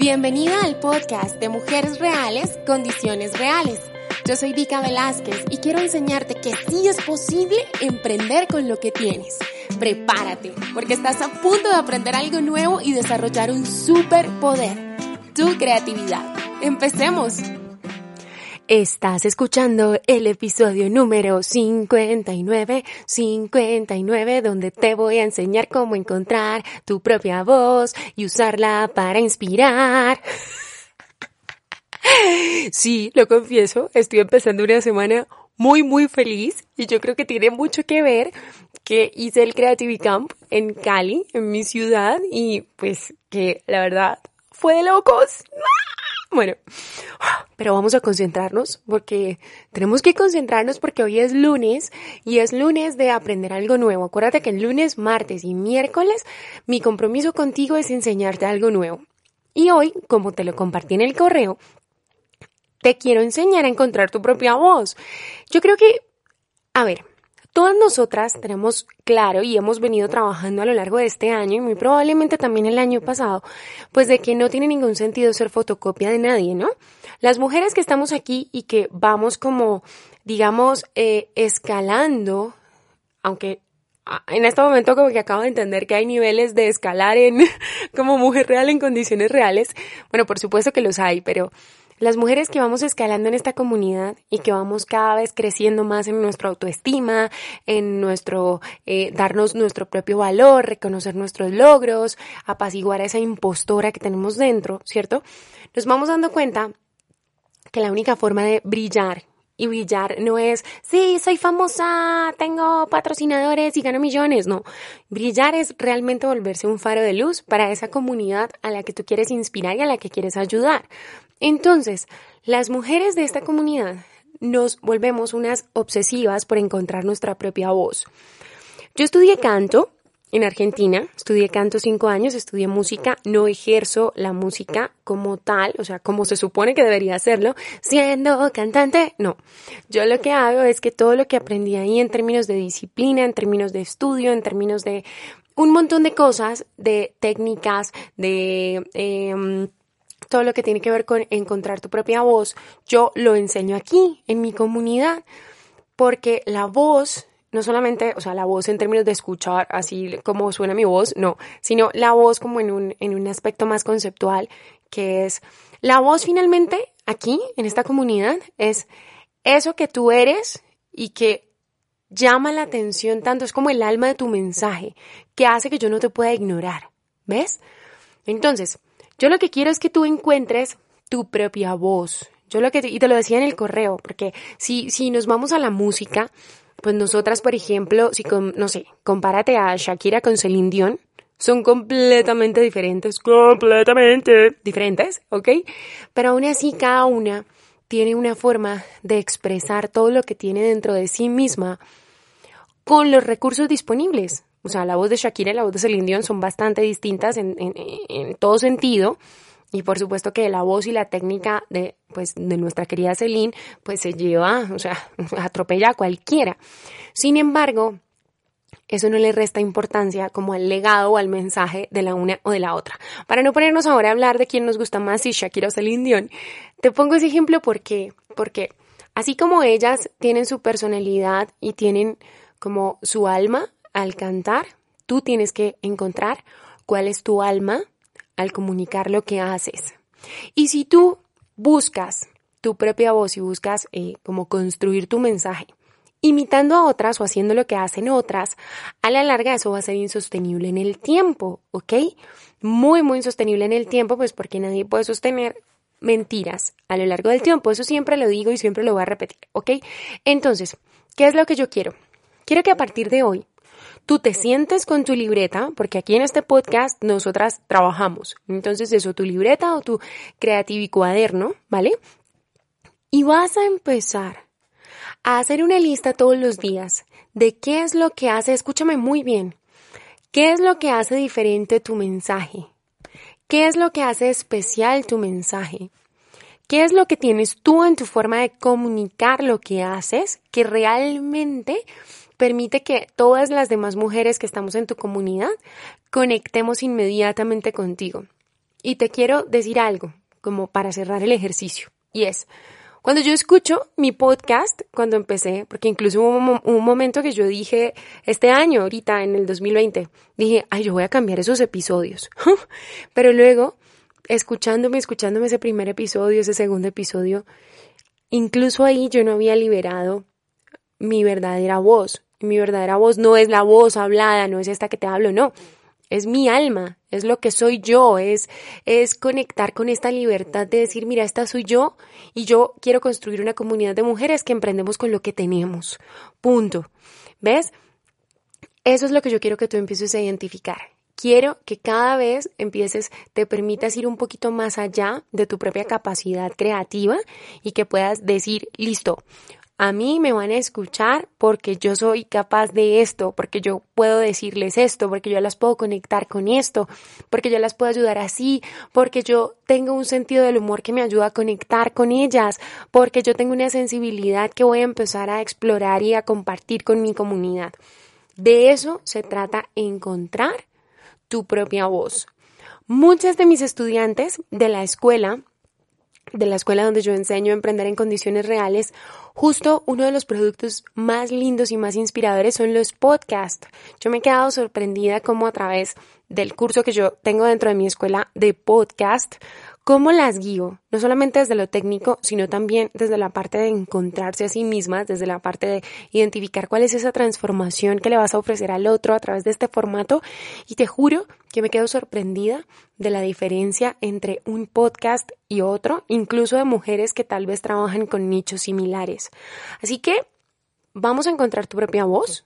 Bienvenida al podcast de Mujeres Reales, Condiciones Reales. Yo soy Vika Velázquez y quiero enseñarte que sí es posible emprender con lo que tienes. Prepárate, porque estás a punto de aprender algo nuevo y desarrollar un superpoder, tu creatividad. Empecemos. Estás escuchando el episodio número 59, 59, donde te voy a enseñar cómo encontrar tu propia voz y usarla para inspirar. Sí, lo confieso, estoy empezando una semana muy, muy feliz y yo creo que tiene mucho que ver que hice el Creativity Camp en Cali, en mi ciudad, y pues que la verdad fue de locos. Bueno, pero vamos a concentrarnos porque tenemos que concentrarnos porque hoy es lunes y es lunes de aprender algo nuevo. Acuérdate que el lunes, martes y miércoles mi compromiso contigo es enseñarte algo nuevo. Y hoy, como te lo compartí en el correo, te quiero enseñar a encontrar tu propia voz. Yo creo que, a ver, Todas nosotras tenemos claro y hemos venido trabajando a lo largo de este año y muy probablemente también el año pasado, pues de que no tiene ningún sentido ser fotocopia de nadie, ¿no? Las mujeres que estamos aquí y que vamos como, digamos, eh, escalando, aunque en este momento como que acabo de entender que hay niveles de escalar en como mujer real en condiciones reales. Bueno, por supuesto que los hay, pero las mujeres que vamos escalando en esta comunidad y que vamos cada vez creciendo más en nuestra autoestima, en nuestro eh, darnos nuestro propio valor, reconocer nuestros logros, apaciguar a esa impostora que tenemos dentro, ¿cierto? Nos vamos dando cuenta que la única forma de brillar y brillar no es, sí, soy famosa, tengo patrocinadores y gano millones. No, brillar es realmente volverse un faro de luz para esa comunidad a la que tú quieres inspirar y a la que quieres ayudar. Entonces, las mujeres de esta comunidad nos volvemos unas obsesivas por encontrar nuestra propia voz. Yo estudié canto en Argentina, estudié canto cinco años, estudié música, no ejerzo la música como tal, o sea, como se supone que debería hacerlo, siendo cantante, no. Yo lo que hago es que todo lo que aprendí ahí en términos de disciplina, en términos de estudio, en términos de un montón de cosas, de técnicas, de... Eh, todo lo que tiene que ver con encontrar tu propia voz, yo lo enseño aquí, en mi comunidad, porque la voz, no solamente, o sea, la voz en términos de escuchar así como suena mi voz, no, sino la voz como en un, en un aspecto más conceptual, que es, la voz finalmente aquí, en esta comunidad, es eso que tú eres y que llama la atención tanto, es como el alma de tu mensaje, que hace que yo no te pueda ignorar, ¿ves? Entonces, yo lo que quiero es que tú encuentres tu propia voz. Yo lo que, y te lo decía en el correo, porque si, si nos vamos a la música, pues nosotras, por ejemplo, si, con, no sé, compárate a Shakira con Celine Dion, son completamente diferentes, completamente diferentes, ¿ok? Pero aún así cada una tiene una forma de expresar todo lo que tiene dentro de sí misma con los recursos disponibles. O sea, la voz de Shakira y la voz de Celine Dion son bastante distintas en, todo sentido. Y por supuesto que la voz y la técnica de, pues, de nuestra querida Celine, pues se lleva, o sea, atropella a cualquiera. Sin embargo, eso no le resta importancia como al legado o al mensaje de la una o de la otra. Para no ponernos ahora a hablar de quién nos gusta más, si Shakira o Celine Dion, te pongo ese ejemplo porque, porque así como ellas tienen su personalidad y tienen como su alma, al cantar, tú tienes que encontrar cuál es tu alma al comunicar lo que haces. Y si tú buscas tu propia voz y buscas eh, como construir tu mensaje, imitando a otras o haciendo lo que hacen otras, a la larga eso va a ser insostenible en el tiempo, ¿ok? Muy, muy insostenible en el tiempo, pues porque nadie puede sostener mentiras a lo largo del tiempo. Eso siempre lo digo y siempre lo voy a repetir, ¿ok? Entonces, ¿qué es lo que yo quiero? Quiero que a partir de hoy tú te sientes con tu libreta, porque aquí en este podcast nosotras trabajamos. Entonces, eso, tu libreta o tu creativo cuaderno, ¿vale? Y vas a empezar a hacer una lista todos los días de qué es lo que hace, escúchame muy bien, qué es lo que hace diferente tu mensaje, qué es lo que hace especial tu mensaje, qué es lo que tienes tú en tu forma de comunicar lo que haces que realmente permite que todas las demás mujeres que estamos en tu comunidad conectemos inmediatamente contigo. Y te quiero decir algo, como para cerrar el ejercicio, y es, cuando yo escucho mi podcast, cuando empecé, porque incluso hubo un, momento que yo dije, este año, ahorita en el 2020, dije, ay, yo voy a cambiar esos episodios. Pero luego, escuchándome, escuchándome ese primer episodio, ese segundo episodio, incluso ahí yo no había liberado mi verdadera voz. Mi verdadera voz no es la voz hablada, no es esta que te hablo, no es mi alma, es lo que soy yo, es, es conectar con esta libertad de decir, mira, esta soy yo y yo quiero construir una comunidad de mujeres que emprendemos con lo que tenemos. Punto. ¿Ves? Eso es lo que yo quiero que tú empieces a identificar. Quiero que cada vez empieces, te permitas ir un poquito más allá de tu propia capacidad creativa y que puedas decir, listo, a mí me van a escuchar porque yo soy capaz de esto, porque yo puedo decirles esto, porque yo las puedo conectar con esto, porque yo las puedo ayudar así, porque yo tengo un sentido del humor que me ayuda a conectar con ellas, porque yo tengo una sensibilidad que voy a empezar a explorar y a compartir con mi comunidad. De eso se trata encontrar tu propia voz. Muchas de mis estudiantes de la escuela de la escuela donde yo enseño a emprender en condiciones reales, justo uno de los productos más lindos y más inspiradores son los podcasts. Yo me he quedado sorprendida como a través del curso que yo tengo dentro de mi escuela de podcast, ¿Cómo las guío? No solamente desde lo técnico, sino también desde la parte de encontrarse a sí mismas, desde la parte de identificar cuál es esa transformación que le vas a ofrecer al otro a través de este formato. Y te juro que me quedo sorprendida de la diferencia entre un podcast y otro, incluso de mujeres que tal vez trabajan con nichos similares. Así que vamos a encontrar tu propia voz,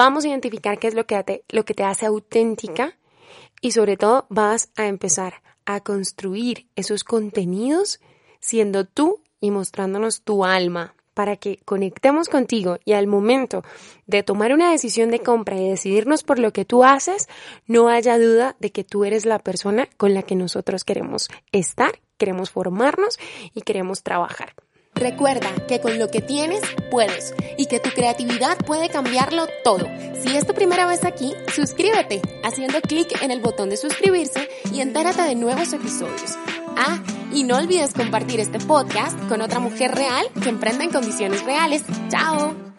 vamos a identificar qué es lo que te, lo que te hace auténtica y sobre todo vas a empezar a construir esos contenidos siendo tú y mostrándonos tu alma para que conectemos contigo y al momento de tomar una decisión de compra y decidirnos por lo que tú haces, no haya duda de que tú eres la persona con la que nosotros queremos estar, queremos formarnos y queremos trabajar. Recuerda que con lo que tienes puedes y que tu creatividad puede cambiarlo todo. Si es tu primera vez aquí, suscríbete haciendo clic en el botón de suscribirse y entérate de nuevos episodios. Ah, y no olvides compartir este podcast con otra mujer real que emprenda en condiciones reales. ¡Chao!